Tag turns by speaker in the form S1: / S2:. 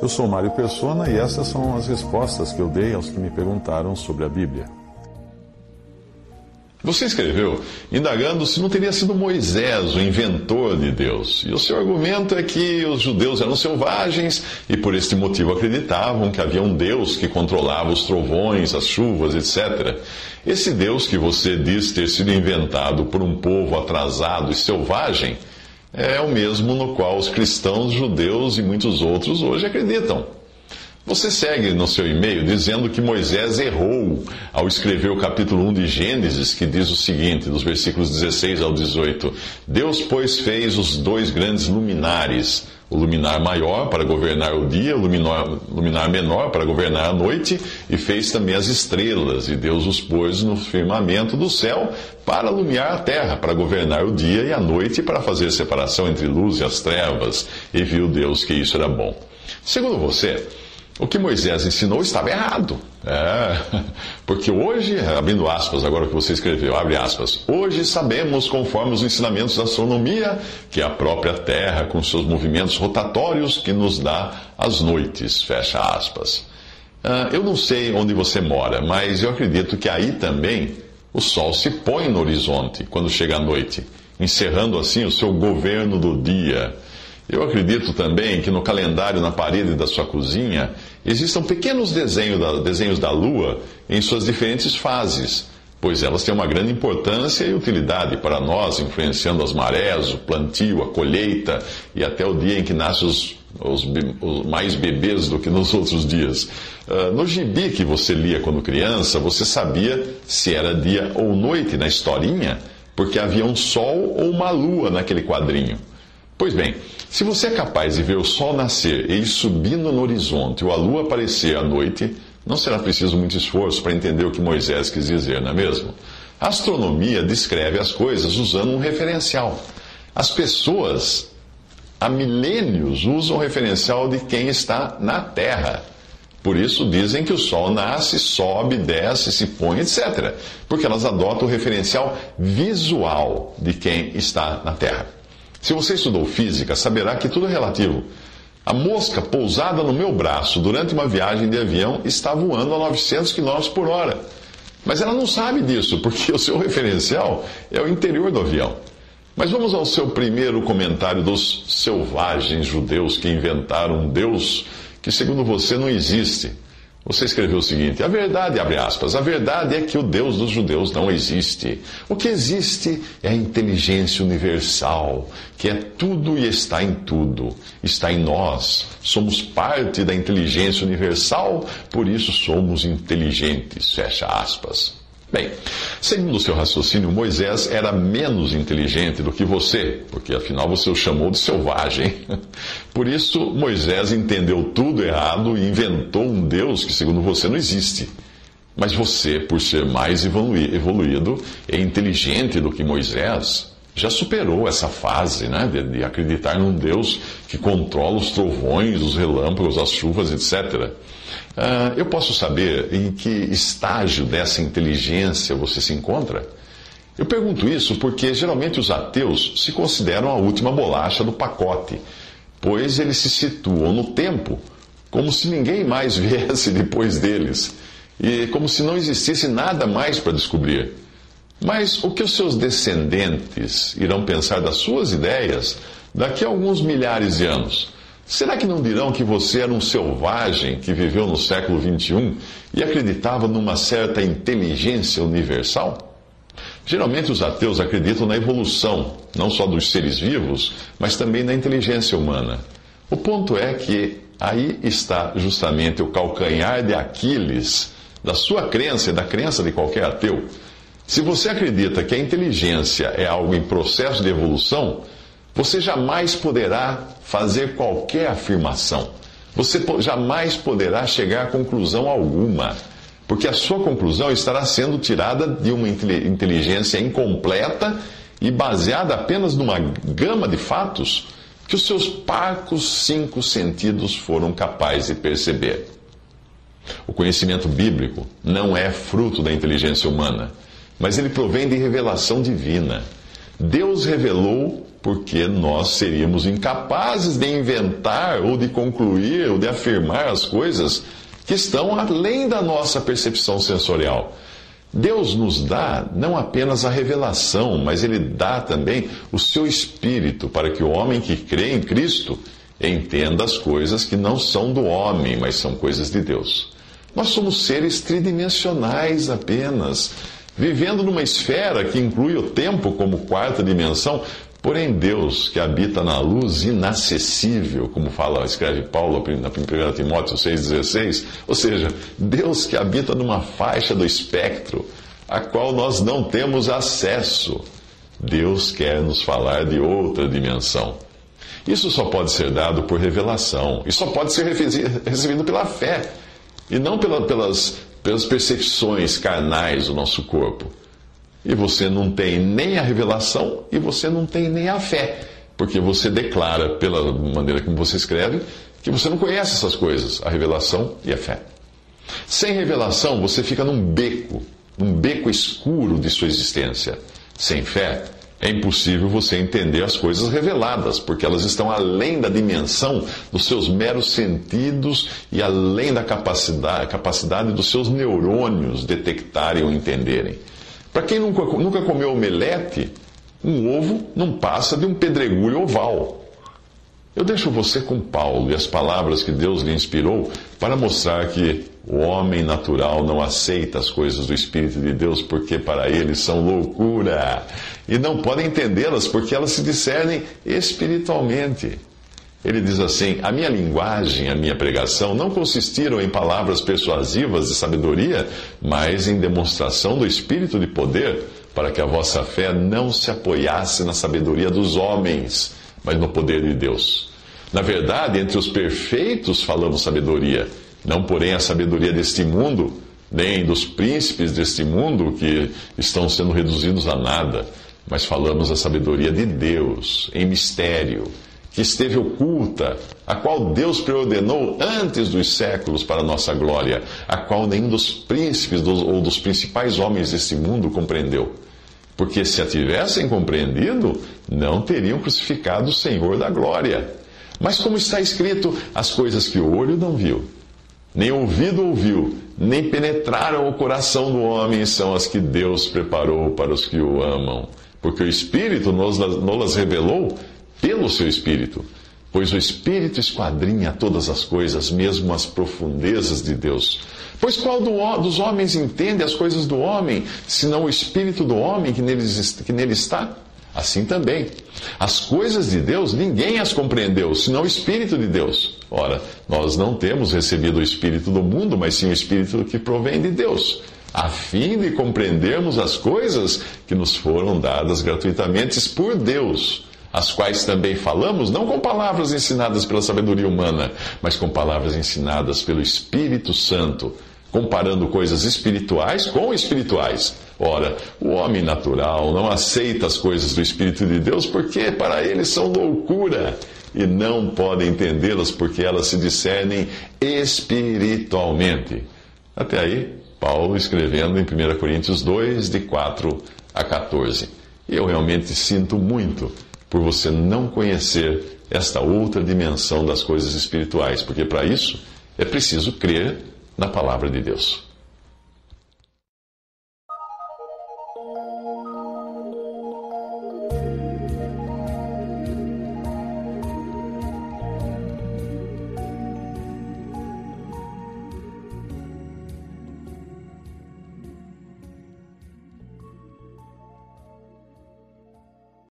S1: Eu sou Mário Persona e essas são as respostas que eu dei aos que me perguntaram sobre a Bíblia.
S2: Você escreveu indagando se não teria sido Moisés o inventor de Deus. E o seu argumento é que os judeus eram selvagens e por este motivo acreditavam que havia um Deus que controlava os trovões, as chuvas, etc. Esse Deus que você diz ter sido inventado por um povo atrasado e selvagem é o mesmo no qual os cristãos, judeus e muitos outros hoje acreditam. Você segue no seu e-mail dizendo que Moisés errou ao escrever o capítulo 1 de Gênesis, que diz o seguinte, dos versículos 16 ao 18: Deus, pois, fez os dois grandes luminares, o luminar maior para governar o dia, o luminar, menor para governar a noite, e fez também as estrelas, e Deus os pôs no firmamento do céu para iluminar a terra, para governar o dia e a noite, para fazer separação entre luz e as trevas, e viu Deus que isso era bom. Segundo você, o que Moisés ensinou estava errado. É, porque hoje, abrindo aspas, agora que você escreveu, abre aspas. Hoje sabemos, conforme os ensinamentos da astronomia, que a própria Terra, com seus movimentos rotatórios, que nos dá as noites, fecha aspas. Uh, eu não sei onde você mora, mas eu acredito que aí também o sol se põe no horizonte quando chega a noite, encerrando assim o seu governo do dia. Eu acredito também que no calendário na parede da sua cozinha existam pequenos desenhos da, desenhos da Lua em suas diferentes fases, pois elas têm uma grande importância e utilidade para nós, influenciando as marés, o plantio, a colheita e até o dia em que nascem os, os, os mais bebês do que nos outros dias. Uh, no gibi que você lia quando criança, você sabia se era dia ou noite na historinha, porque havia um sol ou uma lua naquele quadrinho. Pois bem, se você é capaz de ver o sol nascer e ir subindo no horizonte ou a lua aparecer à noite, não será preciso muito esforço para entender o que Moisés quis dizer, não é mesmo? A astronomia descreve as coisas usando um referencial. As pessoas há milênios usam o referencial de quem está na Terra. Por isso dizem que o Sol nasce, sobe, desce, se põe, etc. Porque elas adotam o referencial visual de quem está na Terra. Se você estudou física, saberá que tudo é relativo. A mosca pousada no meu braço durante uma viagem de avião está voando a 900 km por hora. Mas ela não sabe disso, porque o seu referencial é o interior do avião. Mas vamos ao seu primeiro comentário dos selvagens judeus que inventaram um Deus que, segundo você, não existe. Você escreveu o seguinte: a verdade, abre aspas, a verdade é que o Deus dos judeus não existe. O que existe é a inteligência universal, que é tudo e está em tudo. Está em nós. Somos parte da inteligência universal, por isso somos inteligentes. Fecha aspas. Bem, segundo o seu raciocínio, Moisés era menos inteligente do que você, porque afinal você o chamou de selvagem. Por isso, Moisés entendeu tudo errado e inventou um Deus que, segundo você, não existe. Mas você, por ser mais evoluído e inteligente do que Moisés, já superou essa fase né, de, de acreditar num Deus que controla os trovões, os relâmpagos, as chuvas, etc. Uh, eu posso saber em que estágio dessa inteligência você se encontra? Eu pergunto isso porque geralmente os ateus se consideram a última bolacha do pacote, pois eles se situam no tempo como se ninguém mais viesse depois deles e como se não existisse nada mais para descobrir. Mas o que os seus descendentes irão pensar das suas ideias daqui a alguns milhares de anos? Será que não dirão que você era um selvagem que viveu no século XXI e acreditava numa certa inteligência universal? Geralmente os ateus acreditam na evolução, não só dos seres vivos, mas também na inteligência humana. O ponto é que aí está justamente o calcanhar de Aquiles da sua crença e da crença de qualquer ateu. Se você acredita que a inteligência é algo em processo de evolução, você jamais poderá fazer qualquer afirmação. Você jamais poderá chegar a conclusão alguma, porque a sua conclusão estará sendo tirada de uma inteligência incompleta e baseada apenas numa gama de fatos que os seus parcos cinco sentidos foram capazes de perceber. O conhecimento bíblico não é fruto da inteligência humana, mas ele provém de revelação divina. Deus revelou porque nós seríamos incapazes de inventar ou de concluir ou de afirmar as coisas que estão além da nossa percepção sensorial. Deus nos dá não apenas a revelação, mas Ele dá também o seu espírito para que o homem que crê em Cristo entenda as coisas que não são do homem, mas são coisas de Deus. Nós somos seres tridimensionais apenas, vivendo numa esfera que inclui o tempo como quarta dimensão, Porém, Deus, que habita na luz inacessível, como fala, escreve Paulo na 1 Timóteo 6,16, ou seja, Deus que habita numa faixa do espectro, a qual nós não temos acesso. Deus quer nos falar de outra dimensão. Isso só pode ser dado por revelação, e só pode ser recebido pela fé, e não pela, pelas, pelas percepções carnais do nosso corpo. E você não tem nem a revelação e você não tem nem a fé, porque você declara, pela maneira como você escreve, que você não conhece essas coisas, a revelação e a fé. Sem revelação, você fica num beco, num beco escuro de sua existência. Sem fé, é impossível você entender as coisas reveladas, porque elas estão além da dimensão dos seus meros sentidos e além da capacidade, capacidade dos seus neurônios detectarem ou entenderem. Para quem nunca, nunca comeu omelete, um ovo não passa de um pedregulho oval. Eu deixo você com Paulo e as palavras que Deus lhe inspirou para mostrar que o homem natural não aceita as coisas do Espírito de Deus porque para ele são loucura e não pode entendê-las porque elas se discernem espiritualmente. Ele diz assim: A minha linguagem, a minha pregação não consistiram em palavras persuasivas de sabedoria, mas em demonstração do espírito de poder, para que a vossa fé não se apoiasse na sabedoria dos homens, mas no poder de Deus. Na verdade, entre os perfeitos falamos sabedoria, não porém a sabedoria deste mundo, nem dos príncipes deste mundo que estão sendo reduzidos a nada, mas falamos a sabedoria de Deus, em mistério que esteve oculta, a qual Deus preordenou antes dos séculos para nossa glória, a qual nenhum dos príncipes ou dos principais homens deste mundo compreendeu. Porque se a tivessem compreendido, não teriam crucificado o Senhor da glória. Mas como está escrito, as coisas que o olho não viu, nem ouvido ouviu, nem penetraram o coração do homem, são as que Deus preparou para os que o amam. Porque o Espírito nos, nos revelou pelo seu Espírito, pois o Espírito esquadrinha todas as coisas, mesmo as profundezas de Deus. Pois qual dos homens entende as coisas do homem, senão o Espírito do homem que nele, que nele está? Assim também, as coisas de Deus ninguém as compreendeu, senão o Espírito de Deus. Ora, nós não temos recebido o Espírito do mundo, mas sim o Espírito que provém de Deus, a fim de compreendermos as coisas que nos foram dadas gratuitamente por Deus as quais também falamos, não com palavras ensinadas pela sabedoria humana, mas com palavras ensinadas pelo Espírito Santo, comparando coisas espirituais com espirituais. Ora, o homem natural não aceita as coisas do Espírito de Deus porque para ele são loucura e não pode entendê-las porque elas se discernem espiritualmente. Até aí, Paulo escrevendo em 1 Coríntios 2, de 4 a 14. E eu realmente sinto muito por você não conhecer esta outra dimensão das coisas espirituais, porque para isso é preciso crer na palavra de Deus.